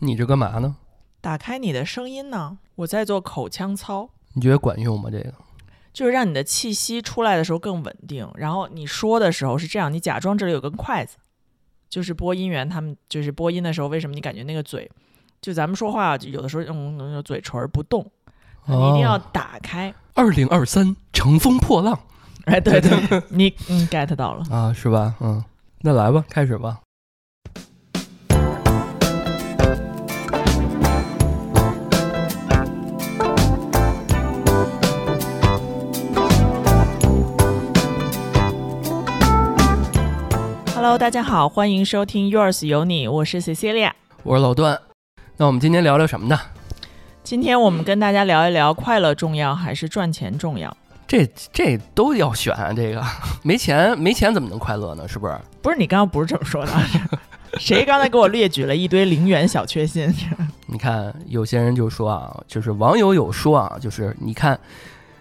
你这干嘛呢？打开你的声音呢？我在做口腔操，你觉得管用吗？这个就是让你的气息出来的时候更稳定。然后你说的时候是这样，你假装这里有根筷子，就是播音员他们就是播音的时候，为什么你感觉那个嘴，就咱们说话有的时候用嘴唇儿不动，你一定要打开。二零二三乘风破浪，哎，对对，你嗯 get 到了。啊，是吧？嗯，那来吧，开始吧。Hello，大家好，欢迎收听 Yours 有你，我是 Cecilia。我是老段。那我们今天聊聊什么呢？今天我们跟大家聊一聊快乐重要还是赚钱重要？这这都要选啊，这个 没钱没钱怎么能快乐呢？是不是？不是你刚刚不是这么说的？谁刚才给我列举了一堆零元小确幸？你看有些人就说啊，就是网友有说啊，就是你看，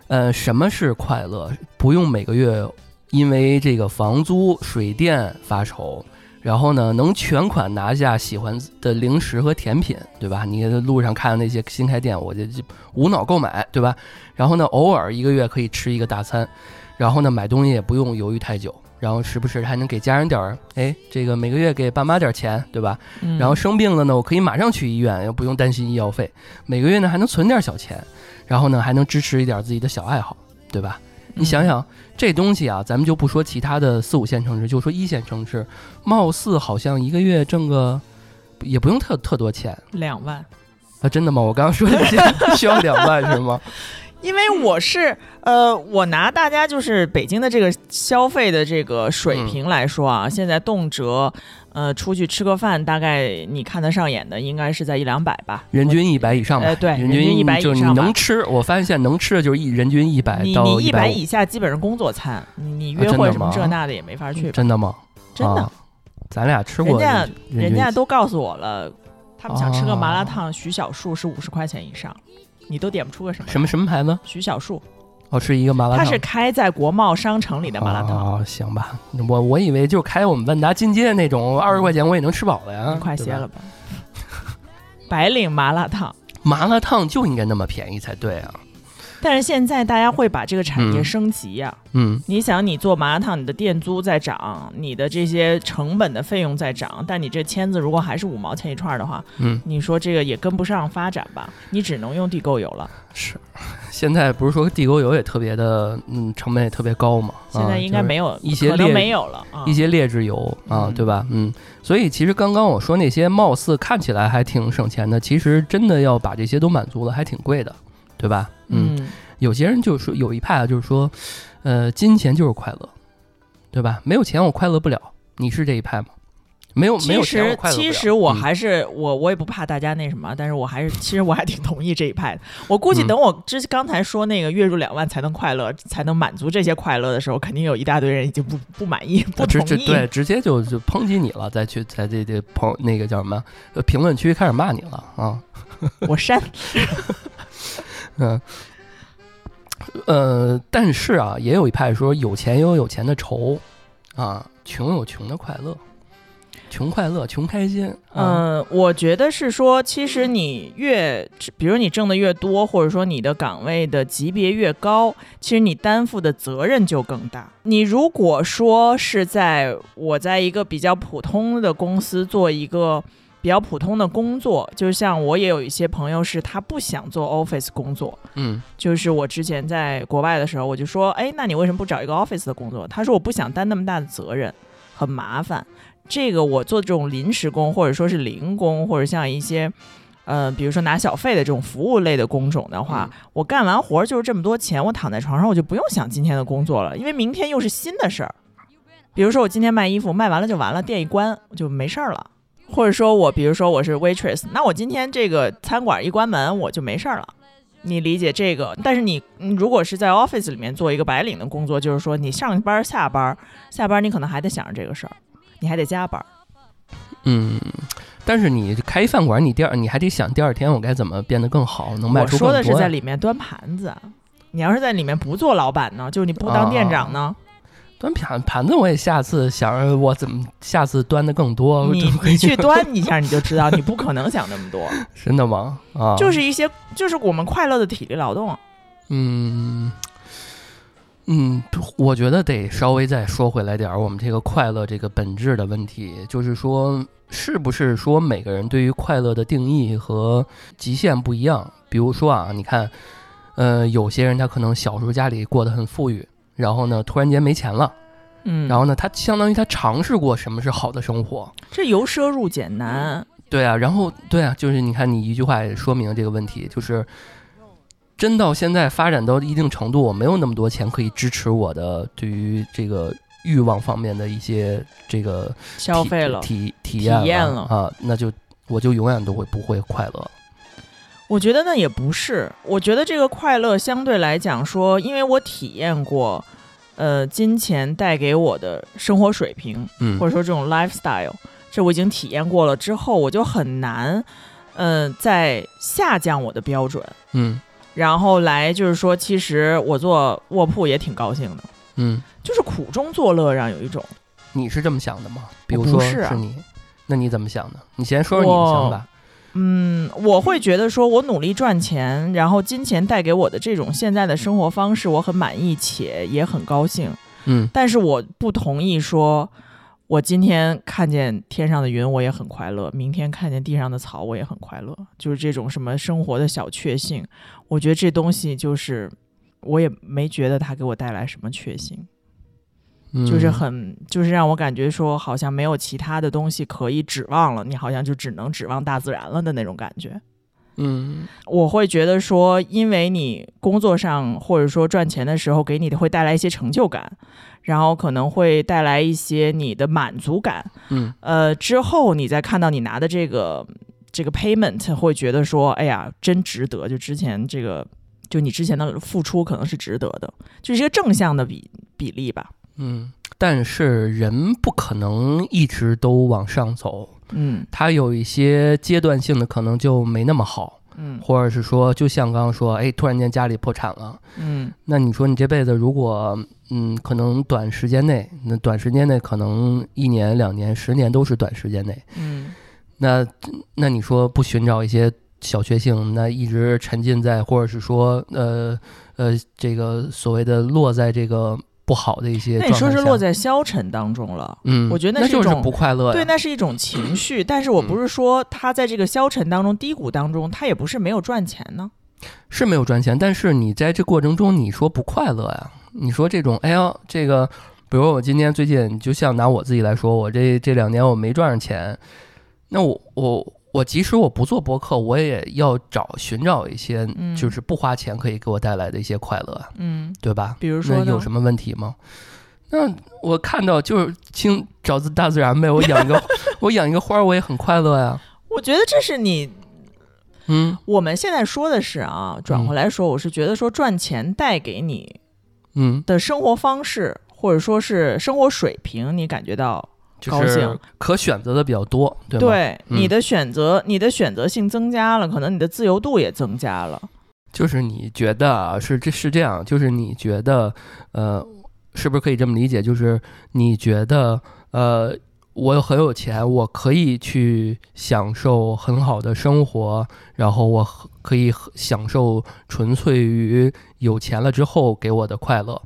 呃，什么是快乐？不用每个月因为这个房租、水电发愁，然后呢，能全款拿下喜欢的零食和甜品，对吧？你在路上看的那些新开店，我就就无脑购买，对吧？然后呢，偶尔一个月可以吃一个大餐，然后呢，买东西也不用犹豫太久。然后时不时还能给家人点儿，哎，这个每个月给爸妈点钱，对吧？嗯然后生病了呢，我可以马上去医院，又不用担心医药费。每个月呢还能存点小钱，然后呢还能支持一点自己的小爱好，对吧？你想嗯想这东西啊，咱们就不说其他的四五线城市，就说一线城市，貌似好像一个月挣个也不用特特多钱两万，啊，真的吗？我刚刚说的这些 需要两万是吗？因为我是呃，我拿大家就是北京的这个消费的这个水嗯平来说啊，现在动辄呃出去吃个饭，大概你看得上眼的应该是在一两百吧，人均一百以上吧，哎对人人均100就是你以上吧能吃，我发现现在能吃的就是一人均一百你到你一百以下基本上工作餐，你你约会什么这那的也没法去吧，真的吗？真的啊，咱俩吃过人家人，人家都告诉我了，他们想吃个麻辣哦烫，徐小树是五十块钱以上，你都点不出个什么什么什么牌子？徐小树，哦，是一个麻辣烫。它是开在国贸商城里的麻辣烫，哦，行吧，我我以为就开我们万达金街那种二十块钱我也能吃饱了呀。你快歇了吧。白领麻辣烫，麻辣烫就应该那么便宜才对啊。但是现在大家会把这个产业嗯升级呀、嗯，你想，你做麻辣烫，你的店租在涨，你的这些成本的费用在涨，但你这签子如果还是五毛钱一串儿的话，嗯，你说这个也跟不上发展吧？你只能用地沟油了。是。现在不是说地沟油也特别的，嗯，成本也特别高嘛。现在应该没有、一些劣没有了啊。一些劣质油啊，嗯对吧？嗯，所以其实刚刚我说那些貌似看起来还挺省钱的，其实真的要把这些都满足了，还挺贵的，对吧？嗯嗯，有些人就是说有一派啊，就是说，呃，金钱就是快乐，对吧？没有钱我快乐不了。你是这一派吗？没有没其有钱我实快乐。其实我嗯还是、我我也不怕大家那什么，但是我还是 其实我还挺同意这一派的。我估计嗯等我之刚才说那个月入两万才能快乐，才能满足这些快乐的时候，肯定有一大堆人已经不不满意、不同意。对，直接就就抨击你了，再去在这这朋那个叫什么呃评论区开始骂你了啊。我删。嗯，呃，但是啊，也有一派说有钱有有钱的愁，啊，穷有穷的快乐，穷快乐，穷开心。嗯，我觉得是说，其实你越，比如你挣的越多，或者说你的岗位的级别越高，其实你担负的责任就更大。你如果说是在我在一个比较普通的公司做一个比较普通的工作，就像我也有一些朋友是他不想做 office 工作，嗯就是我之前在国外的时候，我就说，哎，那你为什么不找一个 office 的工作？他说我不想担那么大的责任，很麻烦。这个我做这种临时工，或者说是零工，或者像一些，呃，比如说拿小费的这种服务类的工种的话，嗯我干完活儿就是这么多钱，我躺在床上我就不用想今天的工作了，因为明天又是新的事儿。比如说我今天卖衣服，卖完了就完了，店一关就没事儿了。或者说我，比如说我是 waitress，那我今天这个餐馆一关门，我就没事儿了。你理解这个？但是你嗯如果是在 office 里面做一个白领的工作，就是说你上班下班，下班你可能还得想着这个事儿，你还得加班。嗯，但是你开饭馆，你第二你还得想第二天我该怎么变得更好，能卖我说的是。在里面端盘子，你要是在里面不做老板呢，就是你不当店长呢，端盘盘子我也下次想着我怎么下次端的更多。你你去端一下你就知道，你不可能想那么多。真的吗？啊，就是一些就是我们快乐的体力劳动。嗯嗯，我觉得得稍微再说回来点儿，我们这个快乐这个本质的问题，就是说，是不是说每个人对于快乐的定义和极限不一样？比如说啊，你看，呃，有些人他可能小时候家里过得很富裕，然后呢，突然间没钱了，嗯，然后呢，他相当于他尝试过什么是好的生活，这由奢入俭难。对啊，然后对啊，就是你看，你一句话也说明了这个问题，就是。真到现在发展到一定程度，我没有那么多钱可以支持我的对于这个欲望方面的一些这个消费了体体验了啊，那就我就永远都会不会快乐。我觉得那也不是，我觉得这个快乐相对来讲说，因为我体验过，呃，金钱带给我的生活水平，嗯，或者说这种 lifestyle，这我已经体验过了之后，我就很难，嗯，再下降我的标准，嗯。然后来就是说，其实我做卧铺也挺高兴的，嗯，就是苦中作乐，让有一种。你是这么想的吗？比如说是你，那你怎么想的？你先说说你的想法。嗯，我会觉得说，我努力赚钱，然后金钱带给我的这种现在的生活方式，我很满意且也很高兴。嗯，但是我不同意说。我今天看见天上的云，我也很快乐；明天看见地上的草，我也很快乐。就是这种什么生活的小确幸，我觉得这东西就是我也没觉得它给我带来什么确幸，就是很就是让我感觉说好像没有其他的东西可以指望了，你好像就只能指望大自然了的那种感觉。嗯，我会觉得说，因为你工作上或者说赚钱的时候给你的会带来一些成就感。然后可能会带来一些你的满足感，嗯，呃，之后你再看到你拿的这个这个 payment，会觉得说，哎呀，真值得。就之前这个，就你之前的付出可能是值得的，就是一个正向的比比例吧。嗯，但是人不可能一直都往上走，嗯，他有一些阶段性的可能就没那么好。嗯，或者是说，就像刚刚说，哎，突然间家里破产了，嗯，那你说你这辈子如果，嗯，可能短时间内，那短时间内可能一年、两年、十年都是短时间内，嗯，那那你说不寻找一些小确幸，那一直沉浸在，或者是说，呃呃，这个所谓的落在这个。不好的一些，那你说是落在消沉当中了，嗯，我觉得那是一种不快乐，对，那是一种情绪。但是我不是说他在这个消沉当中、低谷当中，他也不是没有赚钱呢，是没有赚钱。但是你在这过程中，你说不快乐呀？你说这种，哎呀，这个，比如我今天最近，就像拿我自己来说，我这这两年我没赚上钱，那我我。我即使我不做博客，我也要找寻找一些，就是不花钱可以给我带来的一些快乐，嗯，对吧？比如说有什么问题吗？那我看到就是清找自大自然呗。我养一个，我养一个花，我也很快乐呀。我觉得这是你，嗯，我们现在说的是啊，转回来说，我是觉得说赚钱带给你，嗯的生活方式或者说是生活水平，你感觉到。高兴，可选择的比较多，对对，你的选择，你的选择性增加了，可能你的自由度也增加了。就是你觉得啊，是这是这样，就是你觉得，呃，是不是可以这么理解？就是你觉得，呃，我很有钱，我可以去享受很好的生活，然后我可以享受纯粹于有钱了之后给我的快乐，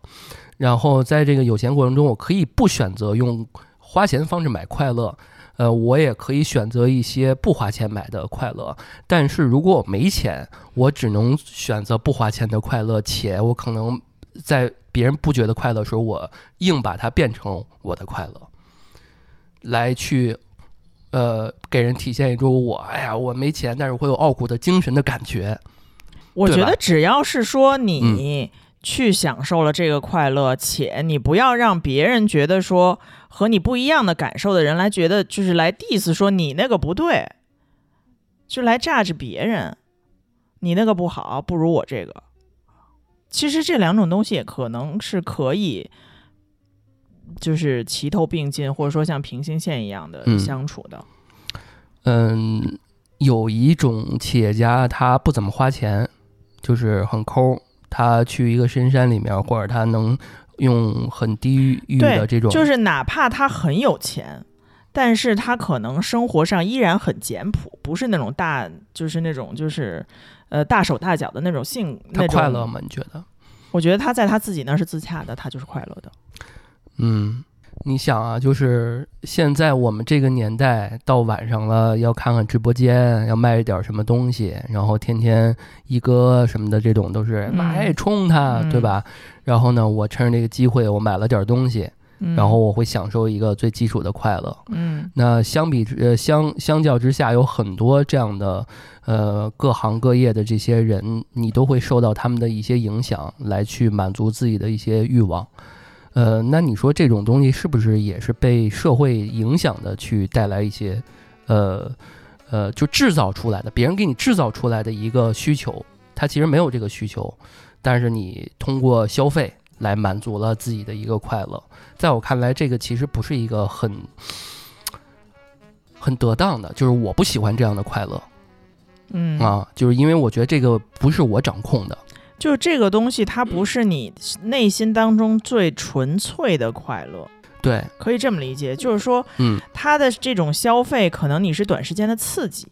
然后在这个有钱过程中，我可以不选择用。花钱方式买快乐，呃，我也可以选择一些不花钱买的快乐。但是如果我没钱，我只能选择不花钱的快乐，且我可能在别人不觉得快乐的时候，我硬把它变成我的快乐，来去，呃，给人体现一种我，哎呀，我没钱，但是会有傲骨的精神的感觉。我觉得只要是说你。去享受了这个快乐，且你不要让别人觉得说和你不一样的感受的人来觉得就是来 diss 说你那个不对，就来 judge 别人，你那个不好，不如我这个。其实这两种东西也可能是可以，就是齐头并进，或者说像平行线一样的相处的。嗯，有一种企业家他不怎么花钱，就是很抠。他去一个深山里面，或者他能用很低欲的这种，就是哪怕他很有钱，但是他可能生活上依然很简朴，不是那种大，就是那种就是呃大手大脚的那种性。他快乐吗？你觉得？我觉得他在他自己那是自洽的，他就是快乐的。嗯。你想啊，就是现在我们这个年代，到晚上了要看看直播间，要卖一点什么东西，然后天天一哥什么的这种都是买冲他，对吧？然后呢，我趁着这个机会，我买了点东西，然后我会享受一个最基础的快乐。嗯，那相比呃相相较之下，有很多这样的呃各行各业的这些人，你都会受到他们的一些影响，来去满足自己的一些欲望。呃，那你说这种东西是不是也是被社会影响的，去带来一些，呃，呃，就制造出来的，别人给你制造出来的一个需求，他其实没有这个需求，但是你通过消费来满足了自己的一个快乐。在我看来，这个其实不是一个很很得当的，就是我不喜欢这样的快乐，嗯啊，就是因为我觉得这个不是我掌控的。就这个东西，它不是你内心当中最纯粹的快乐，对，可以这么理解，就是说，嗯，它的这种消费，可能你是短时间的刺激，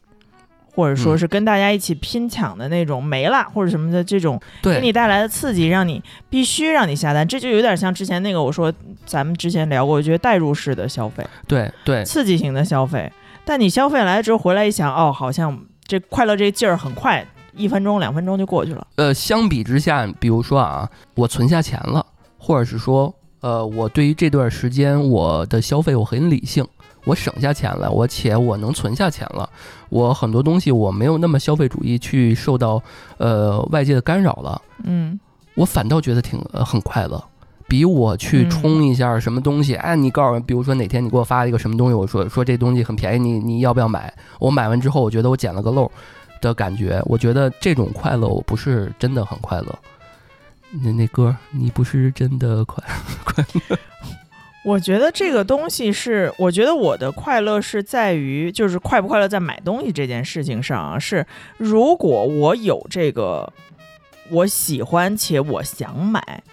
或者说是跟大家一起拼抢的那种没了或者什么的这种，给你带来的刺激，让你必须让你下单，这就有点像之前那个我说咱们之前聊过，我觉得代入式的消费，对对，刺激型的消费，但你消费来了之后回来一想，哦，好像这快乐这劲儿很快。一分钟、两分钟就过去了。呃，相比之下，比如说啊，我存下钱了，或者是说，呃，我对于这段时间我的消费我很理性，我省下钱了，我且我能存下钱了，我很多东西我没有那么消费主义去受到呃外界的干扰了。嗯，我反倒觉得挺很快乐，比我去冲一下什么东西，哎，你告诉我，比如说哪天你给我发一个什么东西，我说说这东西很便宜，你你要不要买？我买完之后，我觉得我捡了个漏。的感觉，我觉得这种快乐，我不是真的很快乐。那那歌，你不是真的快快乐。我觉得这个东西是，我觉得我的快乐是在于，就是快不快乐在买东西这件事情上啊。是如果我有这个，我喜欢且我想买，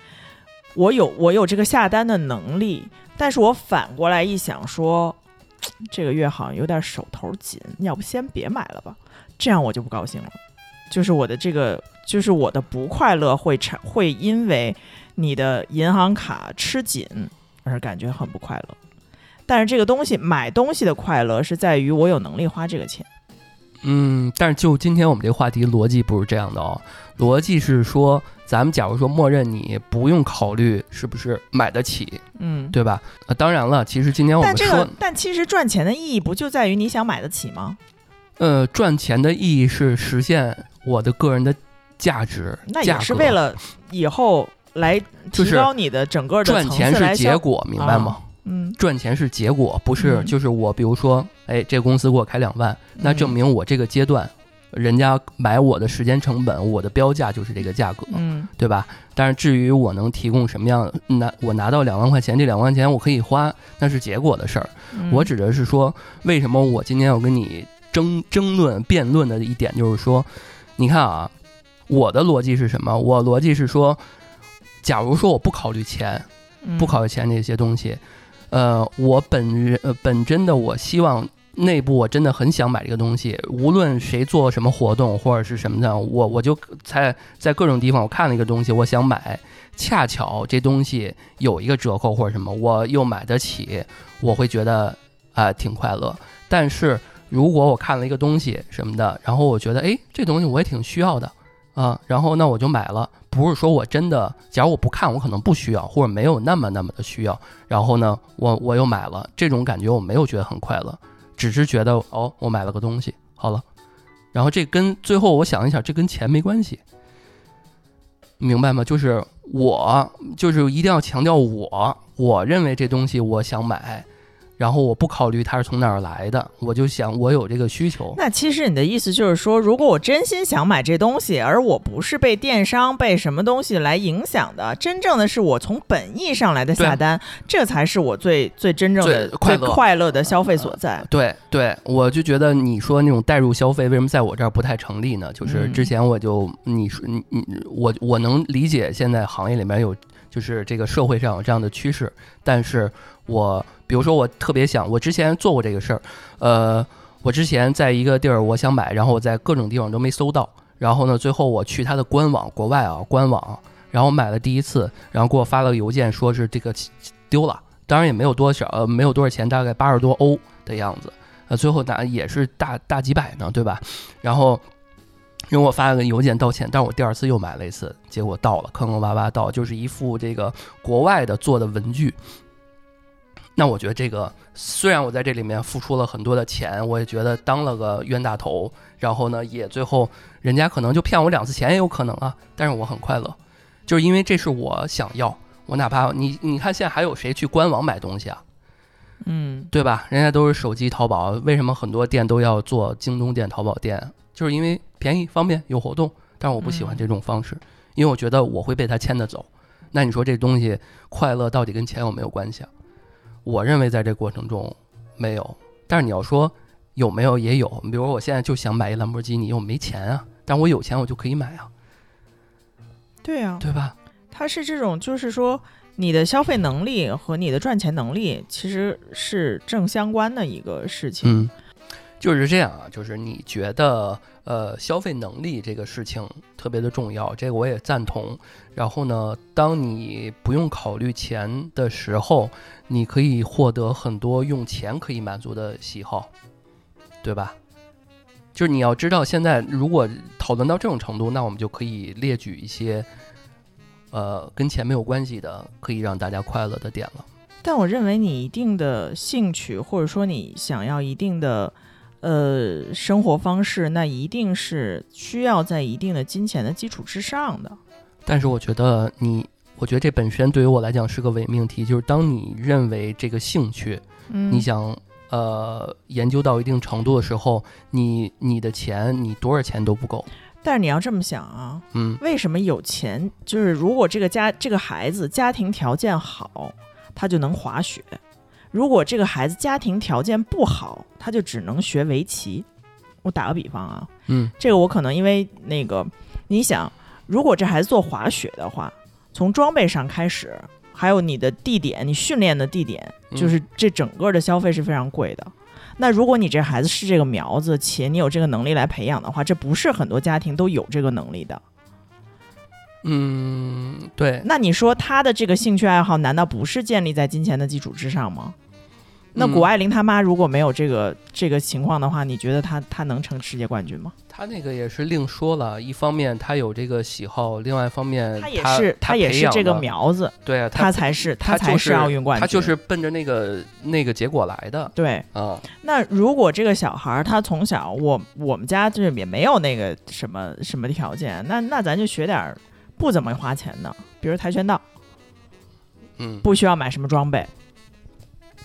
我有我有这个下单的能力，但是我反过来一想说，这个月好像有点手头紧，要不先别买了吧。这样我就不高兴了，就是我的这个，就是我的不快乐会产会因为你的银行卡吃紧而感觉很不快乐。但是这个东西买东西的快乐是在于我有能力花这个钱。嗯，但是就今天我们这个话题逻辑不是这样的哦，逻辑是说，咱们假如说默认你不用考虑是不是买得起，嗯，对吧？呃，当然了，其实今天我们说，但其实赚钱的意义不就在于你想买得起吗？呃，赚钱的意义是实现我的个人的价值，那也是为了以后来提高你的整个的赚钱是结果，明白吗？嗯，赚钱是结果，不是就是我，比如说，哎，这公司给我开两万，那证明我这个阶段，人家买我的时间成本，我的标价就是这个价格，嗯，对吧？但是至于我能提供什么样，拿我拿到两万块钱，这两万块钱我可以花，那是结果的事儿。我指的是说，为什么我今天要跟你。争争论辩论的一点就是说，你看啊，我的逻辑是什么？我逻辑是说，假如说我不考虑钱，不考虑钱这些东西，呃，我本人呃本真的我希望内部我真的很想买这个东西，无论谁做什么活动或者是什么的，我我就在在各种地方我看了一个东西，我想买，恰巧这东西有一个折扣或者什么，我又买得起，我会觉得啊挺快乐，但是。如果我看了一个东西什么的，然后我觉得哎，这东西我也挺需要的啊，然后那我就买了。不是说我真的，假如我不看，我可能不需要，或者没有那么那么的需要。然后呢，我我又买了，这种感觉我没有觉得很快乐，只是觉得哦，我买了个东西，好了。然后这跟最后我想一想，这跟钱没关系，明白吗？就是我就是一定要强调我，我认为这东西我想买。然后我不考虑它是从哪儿来的，我就想我有这个需求。那其实你的意思就是说，如果我真心想买这东西，而我不是被电商被什么东西来影响的，真正的是我从本意上来的下单，这才是我最最真正的最快乐的消费所在。对对，我就觉得你说那种代入消费为什么在我这儿不太成立呢？就是之前我就你说你你我我能理解现在行业里面有。就是这个社会上有这样的趋势。但是我比如说我特别想，我之前做过这个事儿，呃，我之前在一个地儿我想买，然后我在各种地方都没搜到，然后呢，最后我去他的官网，国外啊官网，然后买了第一次，然后给我发了个邮件，说是这个丢了，当然也没有多少，呃，没有多少钱，大概八十多欧的样子，呃，最后打也是大大几百呢，对吧？然后。给我发了个邮件道歉，但是我第二次又买了一次，结果到了，坑坑洼洼到，就是一副这个国外的做的文具。那我觉得这个虽然我在这里面付出了很多的钱，我也觉得当了个冤大头，然后呢，也最后人家可能就骗我两次钱也有可能啊，但是我很快乐，就是因为这是我想要，我哪怕你你看现在还有谁去官网买东西啊？嗯，对吧？人家都是手机淘宝，为什么很多店都要做京东店、淘宝店？就是因为便宜、方便、有活动，但是我不喜欢这种方式，因为我觉得我会被他牵着走。那你说这东西快乐到底跟钱有没有关系啊？我认为在这过程中没有，但是你要说有没有也有。比如我现在就想买一兰博基尼，我没钱啊，但我有钱我就可以买啊。对啊，对吧？它是这种，就是说你的消费能力和你的赚钱能力其实是正相关的一个事情。嗯。就是这样啊，就是你觉得呃消费能力这个事情特别的重要，这个我也赞同。然后呢，当你不用考虑钱的时候，你可以获得很多用钱可以满足的喜好，对吧？就是你要知道，现在如果讨论到这种程度，那我们就可以列举一些呃跟钱没有关系的，可以让大家快乐的点了。但我认为你一定的兴趣，或者说你想要一定的。呃，生活方式那一定是需要在一定的金钱的基础之上的。但是我觉得你，我觉得这本身对于我来讲是个伪命题，就是当你认为这个兴趣，你想呃研究到一定程度的时候，你你的钱你多少钱都不够。但是你要这么想啊，嗯，为什么有钱就是如果这个家这个孩子家庭条件好，他就能滑雪。如果这个孩子家庭条件不好，他就只能学围棋。我打个比方啊，嗯，这个我可能因为那个，你想，如果这孩子做滑雪的话，从装备上开始，还有你的地点，你训练的地点，就是这整个的消费是非常贵的。那如果你这孩子是这个苗子，且你有这个能力来培养的话，这不是很多家庭都有这个能力的。嗯，对。那你说他的这个兴趣爱好，难道不是建立在金钱的基础之上吗？那谷爱凌她妈如果没有这个这个情况的话，你觉得她她能成世界冠军吗？她那个也是另说了，一方面她有这个喜好，另外一方面她也是她也是这个苗子，对啊，她才是她才是奥运冠军，她就是奔着那个那个结果来的。对啊，那如果这个小孩他从小我我们家就是也没有那个什么什么条件，那那咱就学点不怎么花钱的，比如跆拳道，嗯，不需要买什么装备。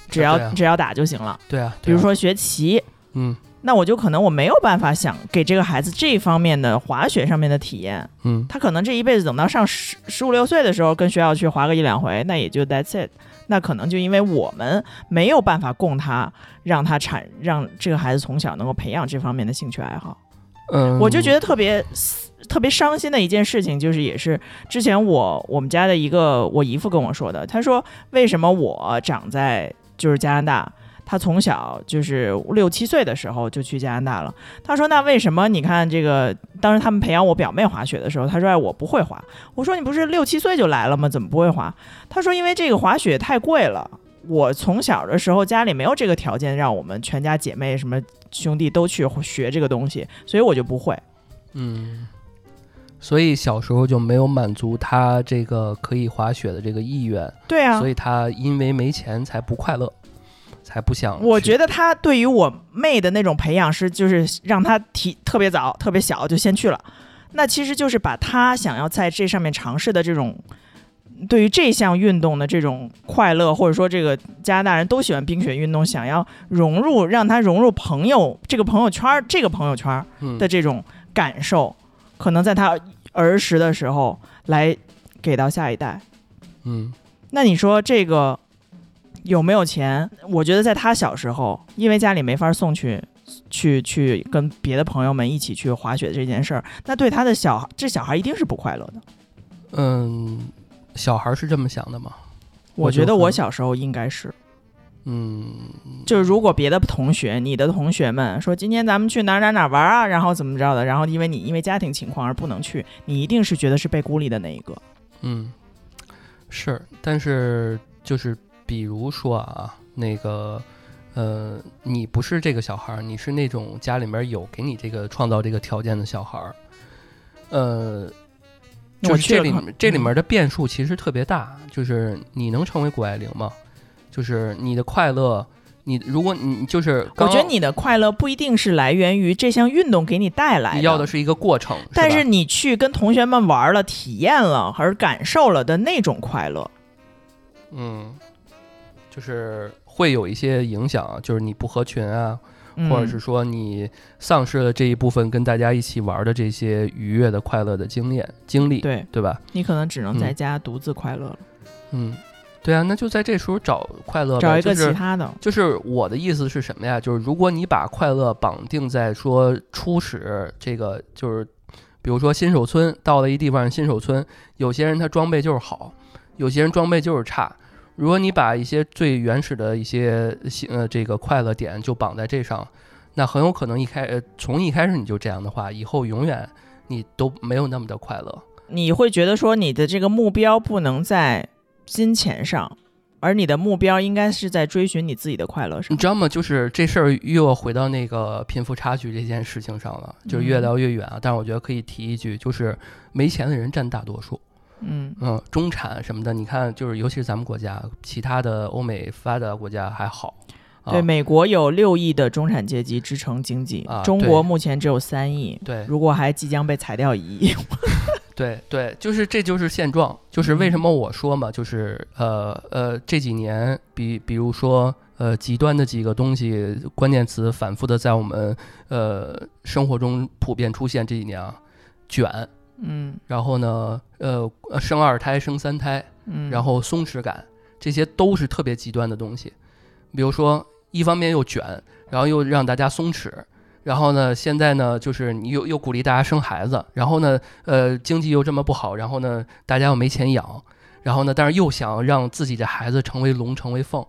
只要只要打就行了。对啊，比如说学棋，嗯，那我就可能我没有办法想给这个孩子这方面的滑雪上面的体验，嗯，他可能这一辈子等到上十十五六岁的时候跟学校去滑个一两回，那也就 that's it。那可能就因为我们没有办法供他，让他产让这个孩子从小能够培养这方面的兴趣爱好。嗯，我就觉得特别特别伤心的一件事情，就是也是之前我我们家的一个我姨父跟我说的，他说为什么我长在就是加拿大，他从小就是六七岁的时候就去加拿大了。他说：“那为什么？你看这个，当时他们培养我表妹滑雪的时候，他说：‘哎，我不会滑。’我说：‘你不是六七岁就来了吗？怎么不会滑？’他说：‘因为这个滑雪太贵了，我从小的时候家里没有这个条件，让我们全家姐妹什么兄弟都去学这个东西，所以我就不会。’嗯，所以小时候就没有满足他这个可以滑雪的这个意愿。对啊，所以他因为没钱才不快乐。”才不想。我觉得他对于我妹的那种培养是，就是让他提特别早、特别小就先去了。那其实就是把他想要在这上面尝试的这种，对于这项运动的这种快乐，或者说这个加拿大人都喜欢冰雪运动，想要融入，让他融入朋友这个朋友圈这个朋友圈的这种感受，可能在他儿时的时候来给到下一代。嗯，那你说这个？有没有钱？我觉得在他小时候，因为家里没法送去，去去跟别的朋友们一起去滑雪这件事儿，那对他的小孩这小孩一定是不快乐的。嗯，小孩是这么想的吗？我觉得我小时候应该是，嗯，就是如果别的同学，你的同学们说今天咱们去哪儿哪儿哪儿玩啊，然后怎么着的，然后因为你因为家庭情况而不能去，你一定是觉得是被孤立的那一个。嗯，是，但是就是比如说啊，那个呃，你不是这个小孩儿，你是那种家里面有给你这个创造这个条件的小孩儿，呃，就是这里这里面的变数其实特别大，就是你能成为谷爱凌吗？就是你的快乐，你如果你就是我觉得你的快乐不一定是来源于这项运动给你带来你要的是一个过程，但是你去跟同学们玩了、体验了而感受了的那种快乐，嗯，就是会有一些影响啊，就是你不合群啊，嗯、或者是说你丧失了这一部分跟大家一起玩的这些愉悦的快乐的经验经历，对对吧？你可能只能在嗯。家独自快乐了，嗯，对啊，那就在这时候找快乐，找一个其他的。就是我的意思是什么呀？就是如果你把快乐绑定在说初始这个，就是比如说新手村到了一地方新手村，有些人他装备就是好，有些人装备就是差。如果你把一些最原始的一些呃这个快乐点就绑在这上，那很有可能一开呃从一开始你就这样的话，以后永远你都没有那么的快乐。你会觉得说你的这个目标不能在金钱上，而你的目标应该是在追寻你自己的快乐上你。知道吗？就是这事儿又要回到那个贫富差距这件事情上了，就是越嗯聊越远啊。但是我觉得可以提一句，就是没钱的人占大多数，嗯嗯，中产什么的，你看，就是尤其是咱们国家，其他的欧美发达国家还好。啊、对，美国有六亿的中产阶级支撑经济，啊中国目前只有三亿，对如果还即将被裁掉一亿。对对，就是这就是现状，就是为什么我说嘛，就是呃呃这几年，比比如说呃极端的几个东西关键词反复的在我们呃生活中普遍出现，这几年啊，卷，嗯。然后呢，呃，呃生二胎、生三胎，嗯，然后松弛感，这些都是特别极端的东西。比如说，一方面又卷，然后又让大家松弛，然后呢，现在呢，就是你又又鼓励大家生孩子，然后呢，呃，经济又这么不好，然后呢，大家又没钱养，然后呢，但是又想让自己的孩子成为龙，成为凤，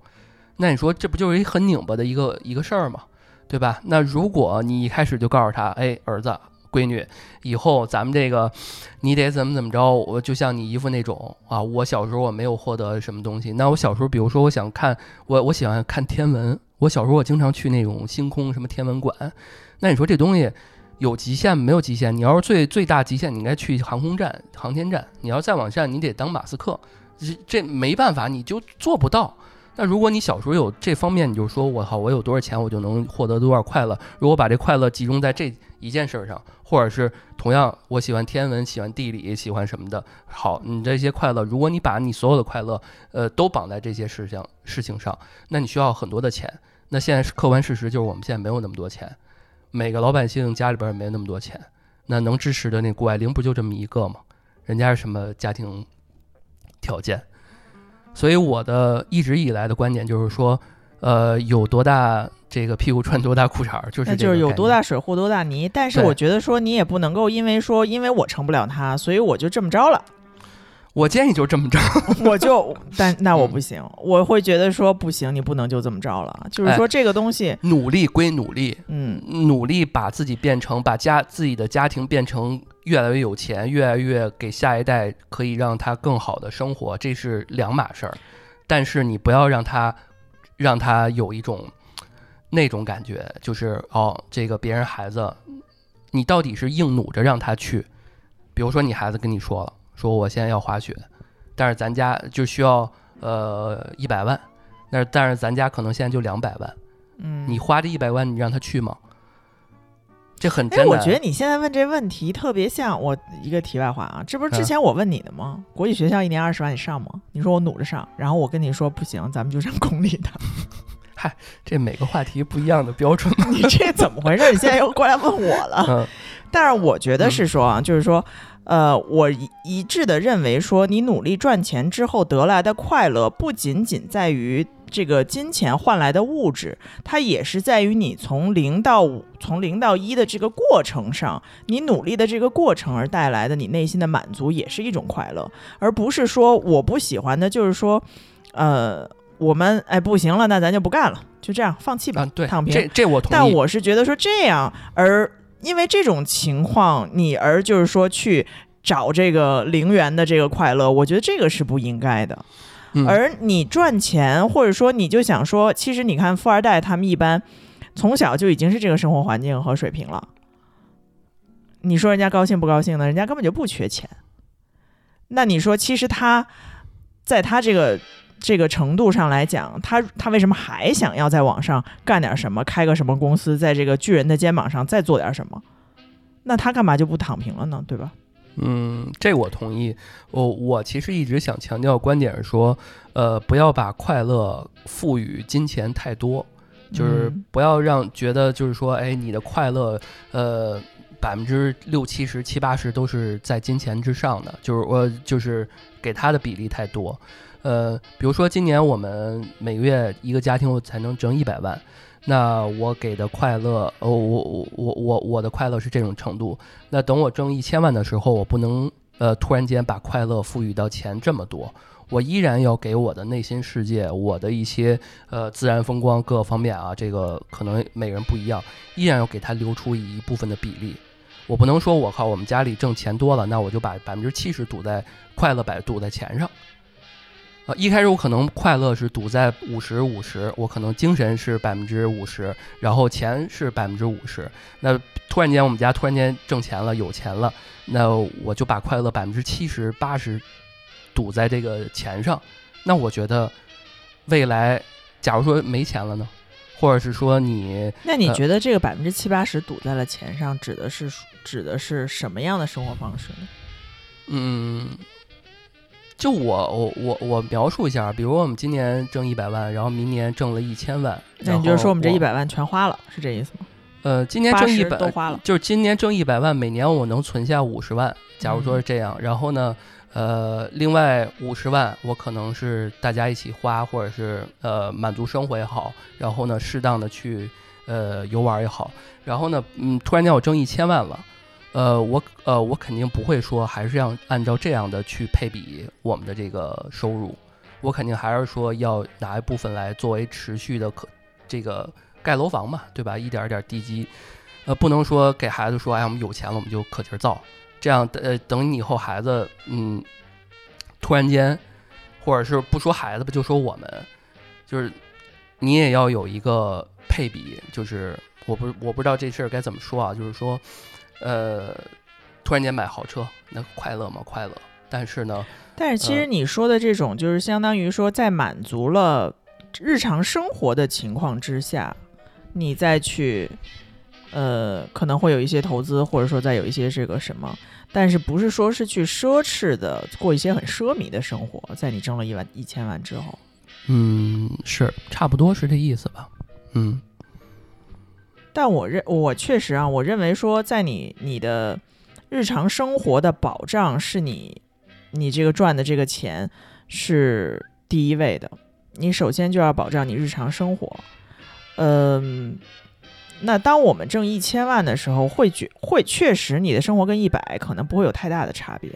那你说这不就是一很拧巴的一个一个事儿吗？对吧？那如果你一开始就告诉他，哎，儿子。闺女，以后咱们这个，你得怎么怎么着？我就像你姨夫那种啊，我小时候我没有获得什么东西。那我小时候，比如说我想看，我我喜欢看天文，我小时候我经常去那种星空什么天文馆。那你说这东西有极限没有极限？你要是最最大极限，你应该去航空站、航天站。你要再往下，你得当马斯克。这这没办法，你就做不到。那如果你小时候有这方面，你就说我靠，我有多少钱，我就能获得多少快乐。如果把这快乐集中在这一件事上，或者是同样我喜欢天文、喜欢地理、喜欢什么的，好，你这些快乐，如果你把你所有的快乐，呃，都绑在这些事情事情上，那你需要很多的钱。那现在是客观事实，就是我们现在没有那么多钱，每个老百姓家里边也没那么多钱。那能支持的那谷爱凌不就这么一个吗？人家是什么家庭条件？所以我的一直以来的观点就是说，呃，有多大这个屁股穿多大裤衩儿，就是那就是有多大水和多大泥。但是我觉得说你也不能够因为说因为我成不了他，所以我就这么着了，我建议就这么着。我就 但那我嗯不行，我会觉得说不行，你不能就这么着了。就是哎说这个东西，努力归努力，嗯，努力把自己变成，把家自己的家庭变成越来越有钱，越来越给下一代可以让他更好的生活，这是两码事儿。但是你不要让他，让他有一种那种感觉，就是哦，这个别人孩子，你到底是硬努着让他去，比如说你孩子跟你说了，说我现在要滑雪，但是咱家就需要呃一百万，那但是咱家可能现在就两百万。嗯，你花这一百万，你让他去吗？这很哎。我觉得你现在问这问题特别像我一个题外话啊，这不是之嗯前我问你的吗？国际学校一年二十万，你上吗？你说我努着上，然后我跟你说不行，咱们就上公立的。嗨这每个话题不一样的标准。你这怎么回事？你现在又过来问我了？嗯，但是我觉得嗯是说啊，就是说，呃，我一一致的认为说，你努力赚钱之后得来的快乐，不仅仅在于这个金钱换来的物质，它也是在于你从零到五、从零到一的这个过程上，你努力的这个过程而带来的你内心的满足，也是一种快乐，而不是说我不喜欢的，就是说，呃，我们哎不行了，那咱就不干了，就这样放弃吧，啊，对躺，平。这这我同意。但我是觉得说这样，而因为这种情况，你而就是说去找这个零元的这个快乐，我觉得这个是不应该的。嗯而你赚钱，或者说你就想说，其实你看富二代他们一般从小就已经是这个生活环境和水平了。你说人家高兴不高兴呢？人家根本就不缺钱。那你说，其实他在他这个这个程度上来讲，他他为什么还想要在网上干点什么，开个什么公司，在这个巨人的肩膀上再做点什么？那他干嘛就不躺平了呢？对吧？嗯，这我同意。我我其实一直想强调观点是说，呃，不要把快乐赋予金钱太多，就是嗯不要让觉得就是说，哎，你的快乐，呃，百分之六七十、七八十都是在金钱之上的，就是我就是给他的比例太多。呃，比如说今年我们每个月一个家庭我才能挣一百万，那我给的快乐，哦，我我我我我的快乐是这种程度。那等我挣一千万的时候，我不能呃突然间把快乐赋予到钱这么多，我依然要给我的内心世界，我的一些呃自然风光各方面啊，这个可能每人不一样，依然要给他留出一部分的比例。我不能说我靠，我们家里挣钱多了，那我就把百分之七十赌在快乐百赌在钱上。啊，一开始我可能快乐是赌在五十五十，我可能精神是百分之五十，然后钱是百分之五十。那突然间我们家突然间挣钱了，有钱了，那我就把快乐百分之七十八十赌在这个钱上。那我觉得未来，假如说没钱了呢，或者是说你那你呃觉得这个百分之七八十赌在了钱上，指的是指的是什么样的生活方式呢？嗯，就我我我我描述一下，比如我们今年挣一百万，然后明年挣了一千万，那你就是说我们这一百万全花了，是这意思吗？呃，今年挣一百十都花了，就是今年挣一百万，每年我能存下五十万。假如说嗯是这样，然后呢，呃，另外五十万我可能是大家一起花，或者是呃满足生活也好，然后呢适当的去呃游玩也好，然后呢，嗯，突然间我挣一千万了，呃，我呃我肯定不会说还是要按照这样的去配比我们的这个收入，我肯定还是说要拿一部分来作为持续的可这个盖楼房嘛，对吧？一点儿点地基，呃，不能说给孩子说，哎，我们有钱了我们就可劲儿造，这样呃，等你以后孩子，嗯，突然间，或者是不说孩子吧，就说我们，就是你也要有一个配比，就是我不我不知道这事儿该怎么说啊，就是说，呃，突然间买豪车，那快乐吗？快乐，但是呢，但是其实呃你说的这种，就是相当于说，在满足了日常生活的情况之下，你再去，呃，可能会有一些投资，或者说再有一些这个什么，但是不是说是去奢侈的过一些很奢靡的生活，在你挣了一万一千万之后，嗯，是差不多是这意思吧，嗯但我认我确实啊，我认为说，在你你的日常生活的保障是你你这个赚的这个钱是第一位的，你首先就要保障你日常生活。嗯，那当我们挣一千万的时候，会觉会确实你的生活跟一百可能不会有太大的差别，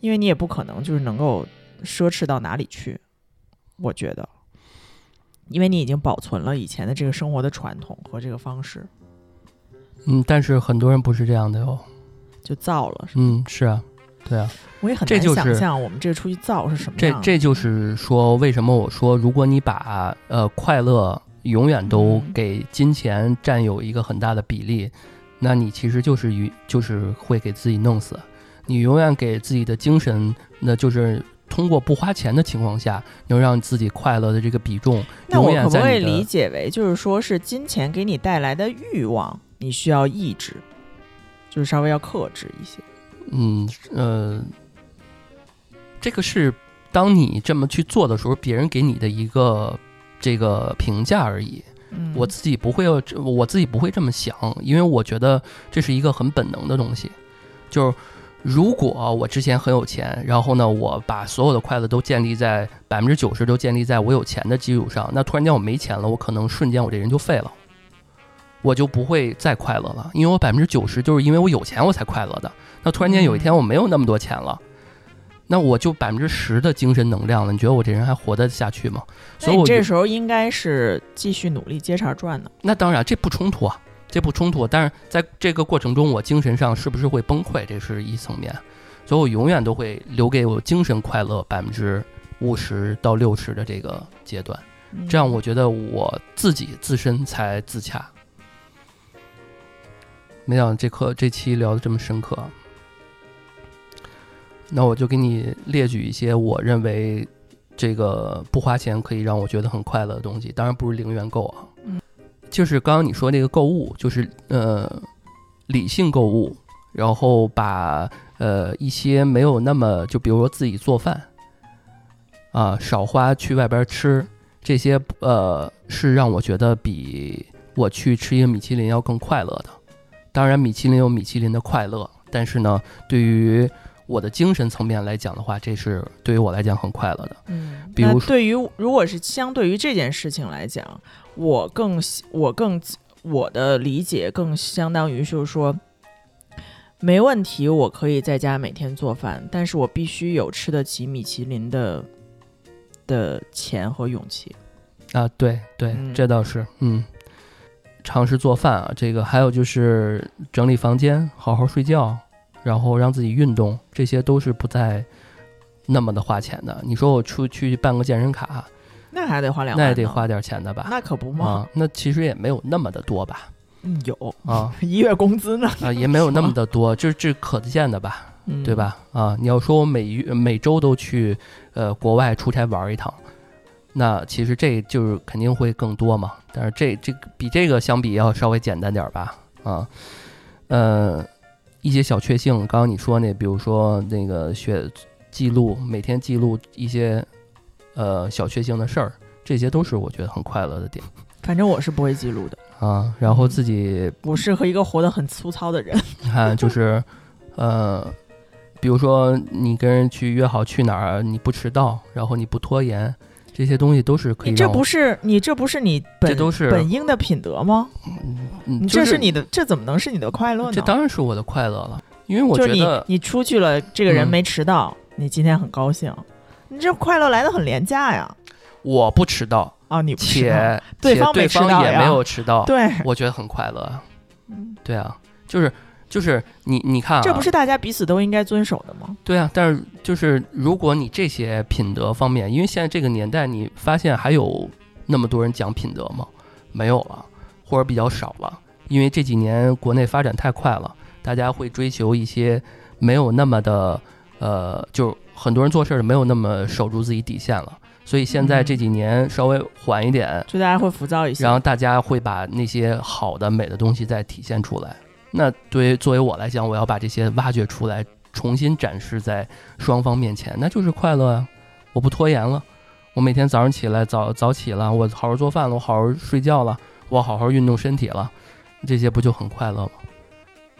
因为你也不可能就是能够奢侈到哪里去，我觉得。因为你已经保存了以前的这个生活的传统和这个方式，嗯，但是很多人不是这样的哟，就造了。嗯，是啊，对啊。我也很难想象我们这个出去造是什么这样的。这就是说，为什么我说，如果你把呃快乐永远都嗯给金钱占有一个很大的比例，那你其实就是与就是会给自己弄死。你永远给自己的精神，那就是通过不花钱的情况下，能让自己快乐的这个比重，那我可不可以理解为，就是说是金钱给你带来的欲望，你需要抑制，就是稍微要克制一些。嗯呃，这个是当你这么去做的时候，别人给你的一个这个评价而已。嗯我自己不会有，我自己不会这么想，因为我觉得这是一个很本能的东西。就是如果我之前很有钱，然后呢，我把所有的快乐都建立在百分之九十都建立在我有钱的基础上，那突然间我没钱了，我可能瞬间我这人就废了，我就不会再快乐了，因为我百分之九十就是因为我有钱我才快乐的。那突然间有一天我没有那么多钱了。那我就百分之十的精神能量了，你觉得我这人还活得下去吗？所以我这时候应该是继续努力接茬赚的。那当然，这不冲突啊，这不冲突。但是在这个过程中，我精神上是不是会崩溃，这是一层面。所以我永远都会留给我精神快乐百分之五十到六十的这个阶段，嗯这样我觉得我自己自身才自洽。没想到这课这期聊的这么深刻，那我就给你列举一些我认为这个不花钱可以让我觉得很快乐的东西，当然不是零元购啊，嗯，就是刚刚你说那个购物，就是呃理性购物，然后把呃一些没有那么就比如说自己做饭啊，少花去外边吃，这些呃是让我觉得比我去吃一个米其林要更快乐的。当然，米其林有米其林的快乐，但是呢，对于我的精神层面来讲的话，这是对于我来讲很快乐的。嗯，比如对于如果是相对于这件事情来讲，我更喜我更我的理解更相当于就是说，没问题，我可以在家每天做饭，但是我必须有吃得起米其林的的钱和勇气。啊，对对，嗯这倒是，嗯，尝试做饭啊，这个还有就是整理房间，好好睡觉，然后让自己运动，这些都是不再那么的花钱的。你说我出去办个健身卡，那还得花两万，那也得，花点钱的吧？那可不嘛，啊，那其实也没有那么的多吧？嗯，有啊一月工资呢，啊，也没有那么的多，这这可见的吧？嗯对？吧？啊，你要说我每月每周都去呃国外出差玩一趟，那其实这就是肯定会更多嘛。但是这这个比这个相比要稍微简单点儿吧？啊，呃，一些小确幸，刚刚你说那，比如说那个学记录，每天记录一些呃小确幸的事儿，这些都是我觉得很快乐的点反正我是不会记录的，啊。然后自己我适合一个活得很粗糙的人。你看，就是，呃，比如说你跟人去约好去哪儿，你不迟到，然后你不拖延，这些东西都是可以你这不是你这不是你本这都是本应的品德吗？嗯你就这是你的，这怎么能是你的快乐呢？这当然是我的快乐了，因为我就是你觉得你出去了，这个人嗯没迟到，你今天很高兴，你这快乐来的很廉价呀！我不迟到，啊，你不迟到且且对方也没有迟到，对，我觉得很快乐啊。嗯对啊，就是就是你你看啊，这不是大家彼此都应该遵守的吗？对啊，但是就是如果你这些品德方面，因为现在这个年代，你发现还有那么多人讲品德吗？没有了，或者比较少了。因为这几年国内发展太快了，大家会追求一些没有那么的呃，就很多人做事儿没有那么守住自己底线了。所以现在嗯这几年稍微缓一点，就大家会浮躁一些。然后大家会把那些好的、美的东西再体现出来。那对于作为我来讲，我要把这些挖掘出来，重新展示在双方面前，那就是快乐啊！我不拖延了，我每天早上起来早早起了，我好好做饭了，我好好睡觉了，我好好运动身体了，这些不就很快乐吗？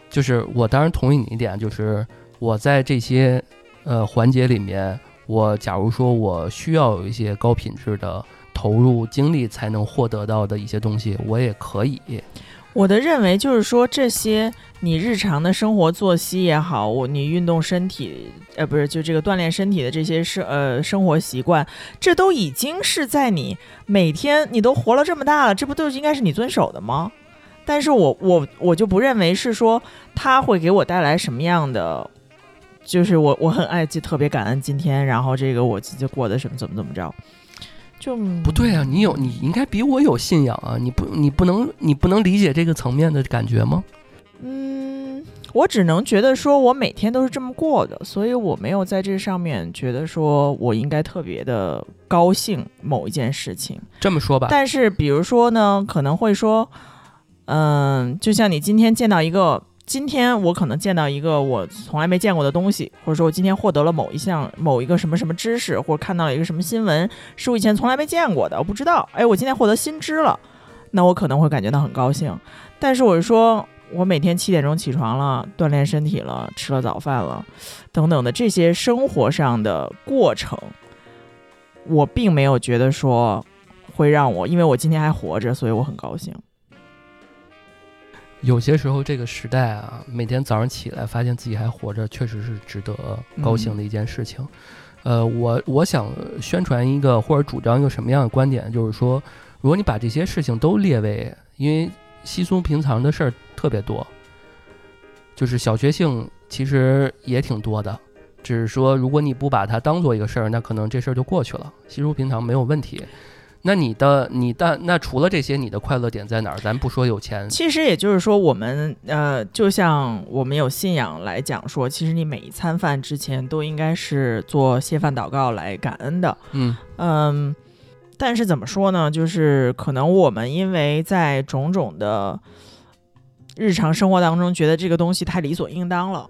就是我当然同意你一点，就是我在这些呃环节里面，我假如说我需要有一些高品质的投入精力才能获得到的一些东西，我也可以。我的认为就是说，这些你日常的生活作息也好，我你运动身体，呃，不是就这个锻炼身体的这些生呃生活习惯，这都已经是在你每天你都活了这么大了，这不都应该是你遵守的吗？但是我我我就不认为是说它会给我带来什么样的，就是我我很爱就特别感恩今天，然后这个我自己过得什么怎么怎么着，就不对啊，你有你应该比我有信仰啊！你不你不能你不能理解这个层面的感觉吗？嗯，我只能觉得说，我每天都是这么过的，所以我没有在这上面觉得说我应该特别的高兴某一件事情。这么说吧，但是比如说呢，可能会说，嗯，就像你今天见到一个，今天我可能见到一个我从来没见过的东西，或者说我今天获得了某一项某一个什么什么知识，或者看到了一个什么新闻，是我以前从来没见过的，我不知道，哎，我今天获得新知了。那我可能会感觉到很高兴。但是我是说，我每天七点钟起床了，锻炼身体了，吃了早饭了，等等的这些生活上的过程，我并没有觉得说会让我，因为我今天还活着，所以我很高兴。有些时候，这个时代啊，每天早上起来发现自己还活着，确实是值得高兴的一件事情。呃，我我想宣传一个或者主张一个什么样的观点，就是说，如果你把这些事情都列为，因为稀松平常的事儿特别多，就是小确幸其实也挺多的，只是说如果你不把它当做一个事儿，那可能这事儿就过去了，稀疏平常没有问题。那你的你的那除了这些，你的快乐点在哪儿？咱不说有钱，其实也就是说，我们呃，就像我们有信仰来讲说，其实你每一餐饭之前都应该是做谢饭祷告来感恩的。嗯嗯，但是怎么说呢？就是可能我们因为在种种的日常生活当中，觉得这个东西太理所应当了。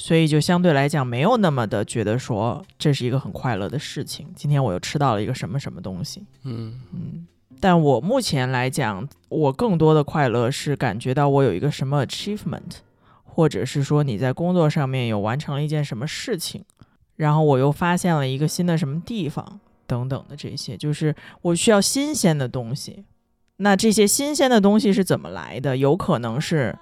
所以就相对来讲没有那么的觉得说这是一个很快乐的事情。今天我又吃到了一个什么什么东西，嗯嗯。但我目前来讲，我更多的快乐是感觉到我有一个什么 achievement，或者是说你在工作上面有完成了一件什么事情，然后我又发现了一个新的什么地方等等的这些，就是我需要新鲜的东西。那这些新鲜的东西是怎么来的？有可能是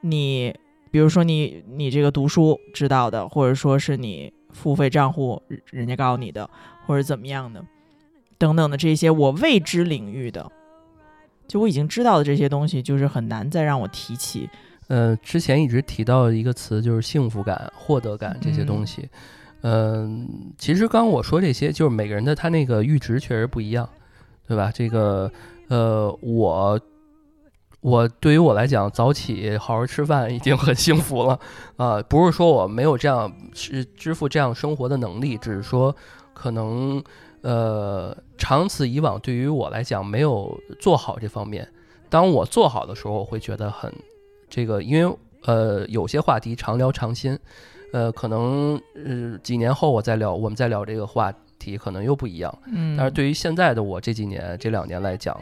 你。比如说你你这个读书知道的，或者说是你付费账户人家告诉你的，或者怎么样的，等等的这些我未知领域的，就我已经知道的这些东西，就是很难再让我提起。呃，之前一直提到一个词，就是幸福感、获得感这些东西。嗯，其实刚刚我说这些，就是每个人的他那个阈值确实不一样，对吧？这个呃，我。我对于我来讲，早起好好吃饭已经很幸福了，啊，不是说我没有这样是支付这样生活的能力，只是说可能呃长此以往，对于我来讲没有做好这方面。当我做好的时候，我会觉得很这个，因为呃有些话题常聊常新，呃可能呃几年后我再聊，我们再聊这个话题可能又不一样。嗯，但是对于现在的我这几年这两年来讲。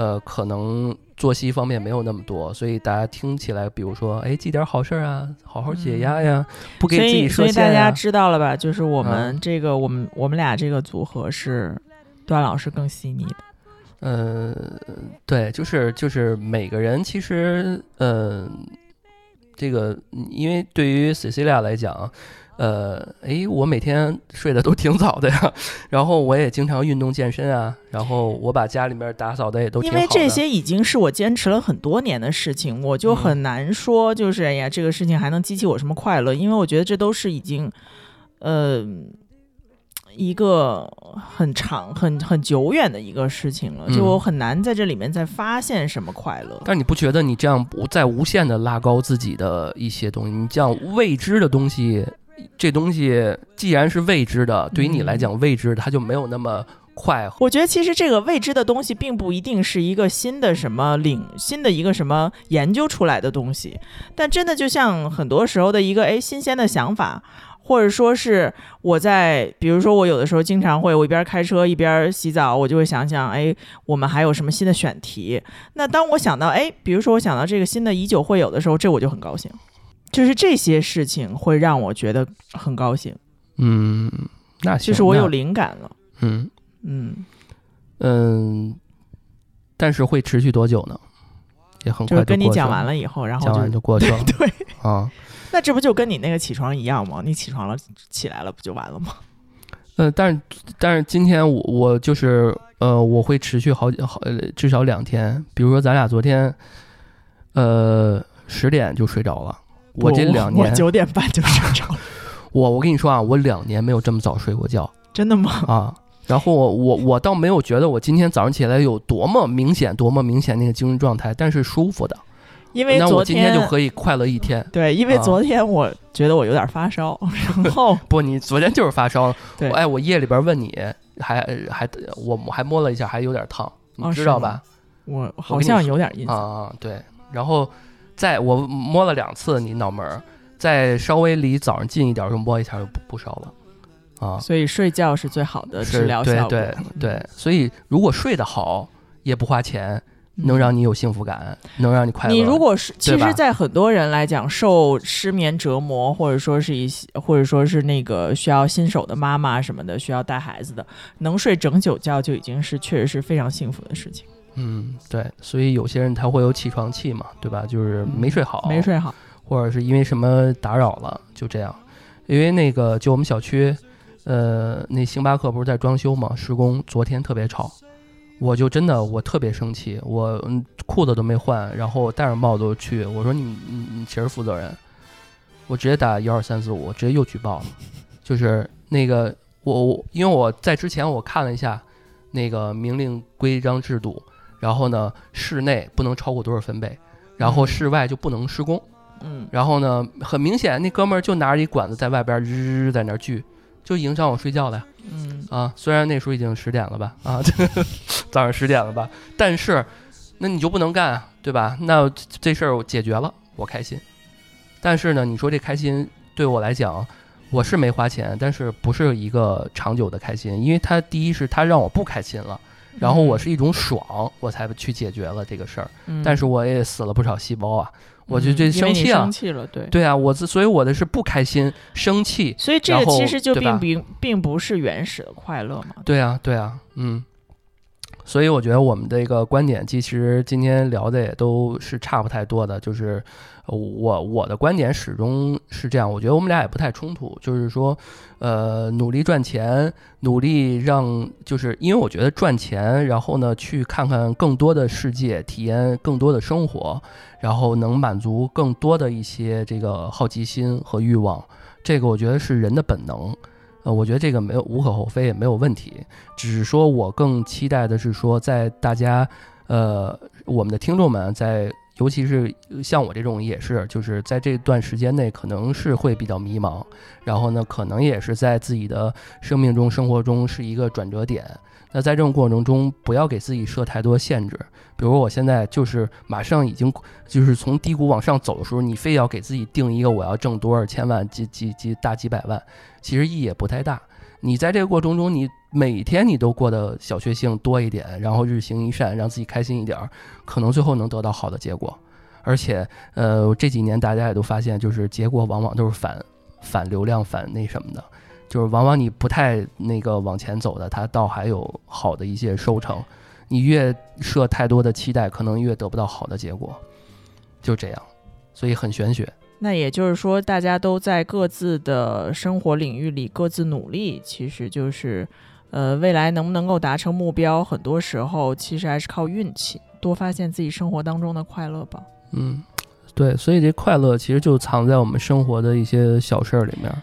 呃，可能作息方面没有那么多，所以大家听起来，比如说，哎，记点好事儿啊，好好解压呀，不给自己设限。所以大家知道了吧？就是我们这个，我们我们俩这个组合是段老师更细腻的。嗯，对，就是就是每个人其实，嗯，这个因为对于 Cecilia 来讲。呃，诶，我每天睡得都挺早的呀，然后我也经常运动健身啊，然后我把家里面打扫的也都挺好的。因为这些已经是我坚持了很多年的事情，我就很难说，就是哎呀，这个事情还能激起我什么快乐？因为我觉得这都是已经，呃，一个很长、很很久远的一个事情了，就我很难在这里面再发现什么快乐。但你不觉得你这样不在无限的拉高自己的一些东西？你这样未知的东西。这东西既然是未知的，对于你来讲，未知它就没有那么快。我觉得其实这个未知的东西，并不一定是一个新的什么领新的一个什么研究出来的东西，但真的就像很多时候的一个哎新鲜的想法，或者说是我在，比如说我有的时候经常会我一边开车一边洗澡，我就会想想哎，我们还有什么新的选题？那当我想到哎，比如说我想到这个新的以酒会友的时候，这我就很高兴。就是这些事情会让我觉得很高兴，嗯，那就是我有灵感了，嗯嗯嗯，但是会持续多久呢？也很快就跟你讲完了以后，然后讲完就过去了，对啊，那这不就跟你那个起床一样吗？你起床了，起来了，不就完了吗？呃，但是但是今天我我就是呃，我会持续好好至少两天，比如说咱俩昨天呃十点就睡着了。我这两年，我九点半就睡着了。我我跟你说啊，我两年没有这么早睡过觉，真的吗？啊，然后我我我倒没有觉得我今天早上起来有多么明显多么明显那个精神状态，但是舒服的。因为那我今天就可以快乐一天。对，因为昨天我觉得我有点发烧，然后不，你昨天就是发烧。对，哎，我夜里边问你，还还我还摸了一下，还有点烫，你知道吧？我好像有点印象啊。对，然后。再我摸了两次你脑门儿，再稍微离早上近一点，就摸一下就不不烧了，啊，所以睡觉是最好的治疗效果。对对对，所以如果睡得好也不花钱，能让你有幸福感，能让你快乐。你如果是，其实，在很多人来讲，受失眠折磨，或者说是一些，或者说是那个需要新手的妈妈什么的，需要带孩子的，能睡整宿觉就已经是确实是非常幸福的事情。嗯，对，所以有些人他会有起床气嘛，对吧？就是没睡好，没睡好，或者是因为什么打扰了，就这样。因为那个就我们小区，呃，那星巴克不是在装修嘛，施工，昨天特别吵，我就真的我特别生气，我嗯裤子都没换，然后戴着帽子去，我说你你你谁是负责人？我直接打幺二三四五，直接又举报了，就是那个我我因为我在之前我看了一下那个明令规章制度，然后呢室内不能超过多少分贝，然后嗯室外就不能施工。嗯，然后呢，很明显，那哥们儿就拿着一管子在外边日在那儿锯，就影响我睡觉了呀。嗯，啊，虽然那时候已经十点了吧，啊，早上十点了吧，但是那你就不能干啊，对吧？那这这事儿我解决了，我开心。但是呢，你说这开心对我来讲，我是没花钱，但是不是一个长久的开心，因为它第一是它让我不开心了，然后我是一种爽，我才去解决了这个事儿。嗯，但是我也死了不少细胞啊，我就这生气啊生，气了，对。对啊，我之所以我的是不开心、生气，所以这个其实就并并并不是原始的快乐嘛。对啊，对啊，嗯，所以我觉得我们这个观点其实今天聊的也都是差不太多的，就是呃我我的观点始终是这样，我觉得我们俩也不太冲突，就是说，呃，努力赚钱，努力让，就是因为我觉得赚钱，然后呢去看看更多的世界，体验更多的生活，然后能满足更多的一些这个好奇心和欲望，这个我觉得是人的本能。呃，我觉得这个没有无可厚非，也没有问题。只是说我更期待的是说，在大家，呃，我们的听众们在，尤其是像我这种也是，就是在这段时间内可能是会比较迷茫，然后呢，可能也是在自己的生命中、生活中是一个转折点。那在这种过程中，不要给自己设太多限制。比如我现在就是马上已经就是从低谷往上走的时候，你非要给自己定一个我要挣多少千万、几几几大几百万，其实意义也不太大。你在这个过程中，你每天你都过得小确幸多一点，然后日行一善，让自己开心一点儿，可能最后能得到好的结果。而且，呃，这几年大家也都发现，就是结果往往都是反反流量、反那什么的，就是往往你不太那个往前走的，它倒还有好的一些收成。你越设太多的期待，可能越得不到好的结果，就这样，所以很玄学。那也就是说，大家都在各自的生活领域里各自努力，其实就是，呃，未来能不能够达成目标，很多时候其实还是靠运气，多发现自己生活当中的快乐吧。嗯，对，所以这快乐其实就藏在我们生活的一些小事儿里面，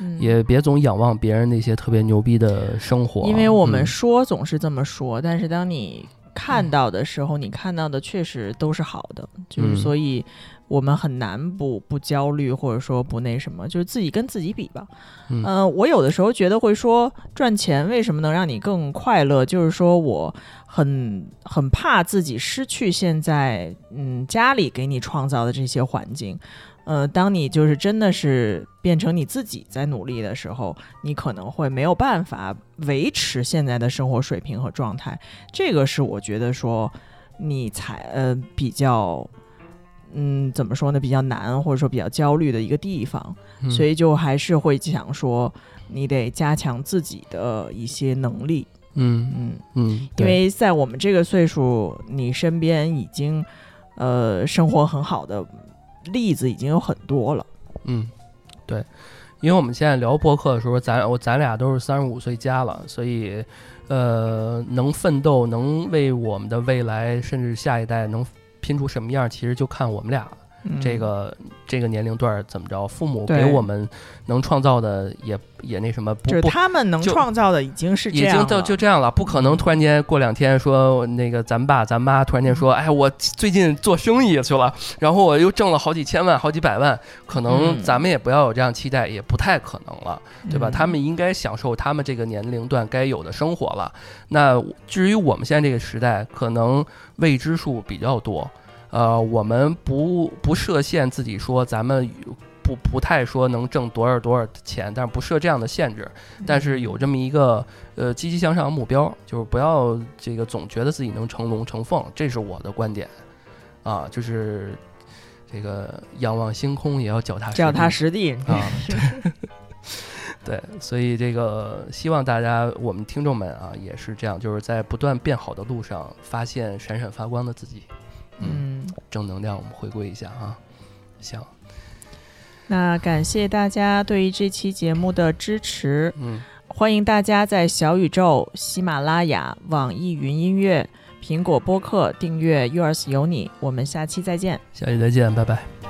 嗯，也别总仰望别人那些特别牛逼的生活。因为我们嗯说总是这么说，但是当你看到的时候，你看到的确实都是好的，就是嗯所以我们很难不不焦虑，或者说不那什么，就是自己跟自己比吧。嗯呃，我有的时候觉得会说赚钱为什么能让你更快乐，就是说我很很怕自己失去现在嗯家里给你创造的这些环境。呃，当你就是真的是变成你自己在努力的时候，你可能会没有办法维持现在的生活水平和状态。这个是我觉得说你才呃比较。嗯，怎么说呢？比较难，或者说比较焦虑的一个地方。嗯所以就还是会想说，你得加强自己的一些能力，嗯嗯，嗯，因为在我们这个岁数，你身边已经呃生活很好的例子已经有很多了，嗯，对，因为我们现在聊播客的时候，咱我咱俩都是三十五岁加了，所以呃，能奋斗，能为我们的未来甚至下一代能拼出什么样，其实就看我们俩了。嗯、这个这个年龄段怎么着，父母给我们能创造的也也那什么，不就是不他们能创造的已经是这已经就就这样了，不可能突然间过两天说那个咱爸咱妈突然间说，哎，我最近做生意去了，然后我又挣了好几千万、好几百万，可能嗯。咱们也不要有这样期待，也不太可能了，对吧？嗯。他们应该享受他们这个年龄段该有的生活了。那至于我们现在这个时代，可能未知数比较多。呃，我们不不设限自己说咱们不不太说能挣多少多少钱，但是不设这样的限制，但是有这么一个呃积极向上的目标，就是不要这个总觉得自己能成龙成凤，这是我的观点啊，就是这个仰望星空也要脚踏脚踏实地啊。对，所以这个希望大家，我们听众们啊，也是这样，就是在不断变好的路上，发现闪闪发光的自己。嗯，正能量，我们回归一下啊。行，那感谢大家对于这期节目的支持。嗯，欢迎大家在小宇宙、喜马拉雅、网易云音乐、苹果播客订阅《Yours 有你》。我们下期再见，下期再见，拜拜。